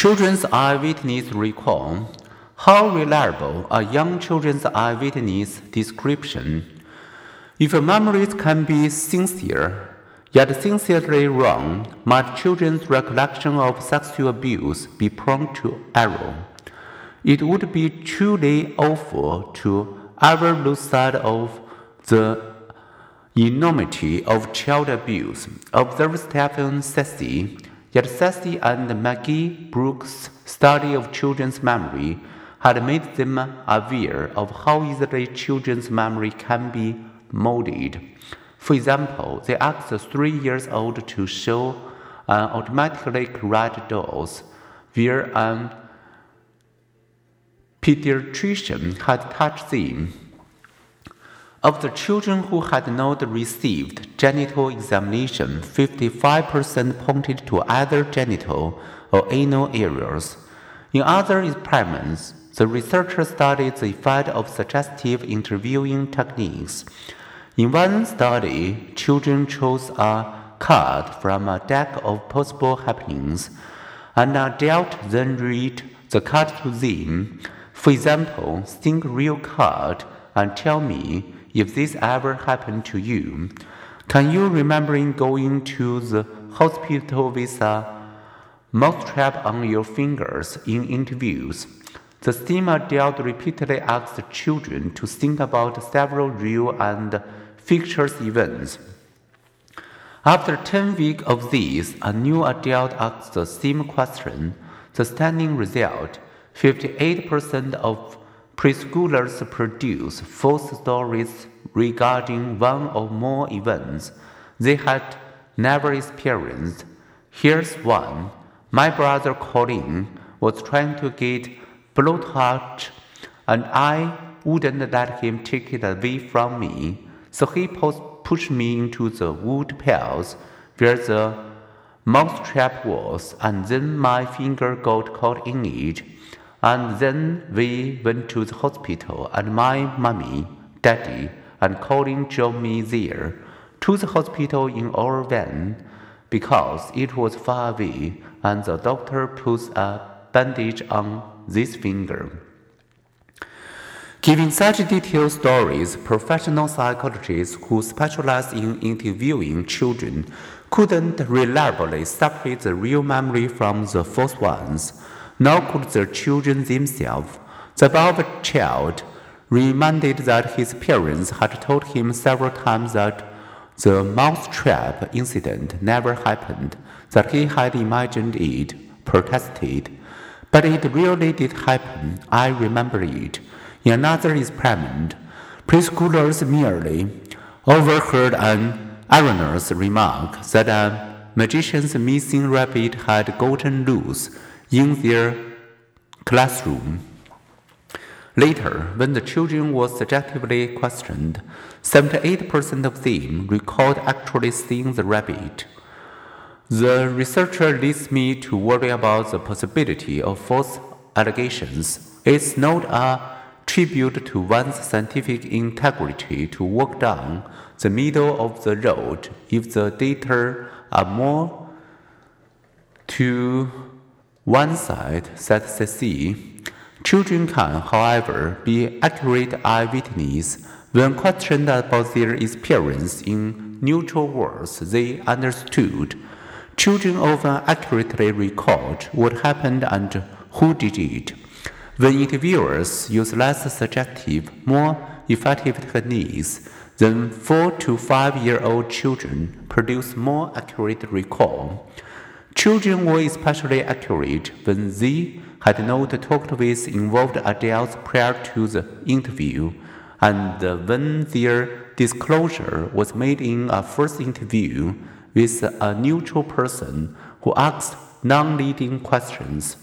Children's eyewitness recall. How reliable are young children's eyewitness description? If memories can be sincere, yet sincerely wrong, might children's recollection of sexual abuse be prone to error? It would be truly awful to ever lose sight of the enormity of child abuse, observed Stephen Ceci. Yet Ceci and Maggie Bruck's study of children's memory had made them aware of how easily children's memory can be molded. For example, they asked three years old to show an anatomically correct dolls where an pediatrician had touched them. Of the children who had not received genital examination, 55% pointed to either genital or anal areas. In other experiments, the researchers studied the effect of suggestive interviewing techniques. In one study, children chose a card from a deck of possible happenings, and an adult then read the card to them. For example, think real card and tell me if this ever happened to you. Can you remember going to the hospital with a mousetrap on your fingers in interviews? The STEAM adult repeatedly asked children to think about several real and fictitious events. After 10 weeks of these, a new adult asked the same question. The standing result 58% of preschoolers produce false stories regarding one or more events they had never experienced. Here's one. My brother Colin was trying to get blowtorch and I wouldn't let him take it away from me. So he pushed me into the wood piles where the mousetrap was, and then my finger got caught in it. And then we went to the hospital, and my mommy, daddy, and Colin drove me there to the hospital in our van because it was far away, and the doctor put a bandage on this finger. Giving such detailed stories, professional psychologists who specialize in interviewing children couldn't reliably separate the real memory from the false ones nor could the children themselves. The above child reminded that his parents had told him several times that the mousetrap incident never happened, that he had imagined it, protested. But it really did happen. I remember it. In another experiment, preschoolers merely overheard an erroneous remark that a magician's missing rabbit had gotten loose in their classroom. Later, when the children were subjectively questioned, 78% of them recalled actually seeing the rabbit. The researcher leads me to worry about the possibility of false allegations. It's not a tribute to one's scientific integrity to walk down the middle of the road if the data are more to one side, said Ceci. Children can, however, be accurate eyewitnesses when questioned about their experience in neutral words they understood. Children often accurately record what happened and who did it. When interviewers use less suggestive, more effective techniques, then four to five year old children produce more accurate recall. Children were especially accurate when they had not talked with involved adults prior to the interview, and when their disclosure was made in a first interview with a neutral person who asked non leading questions.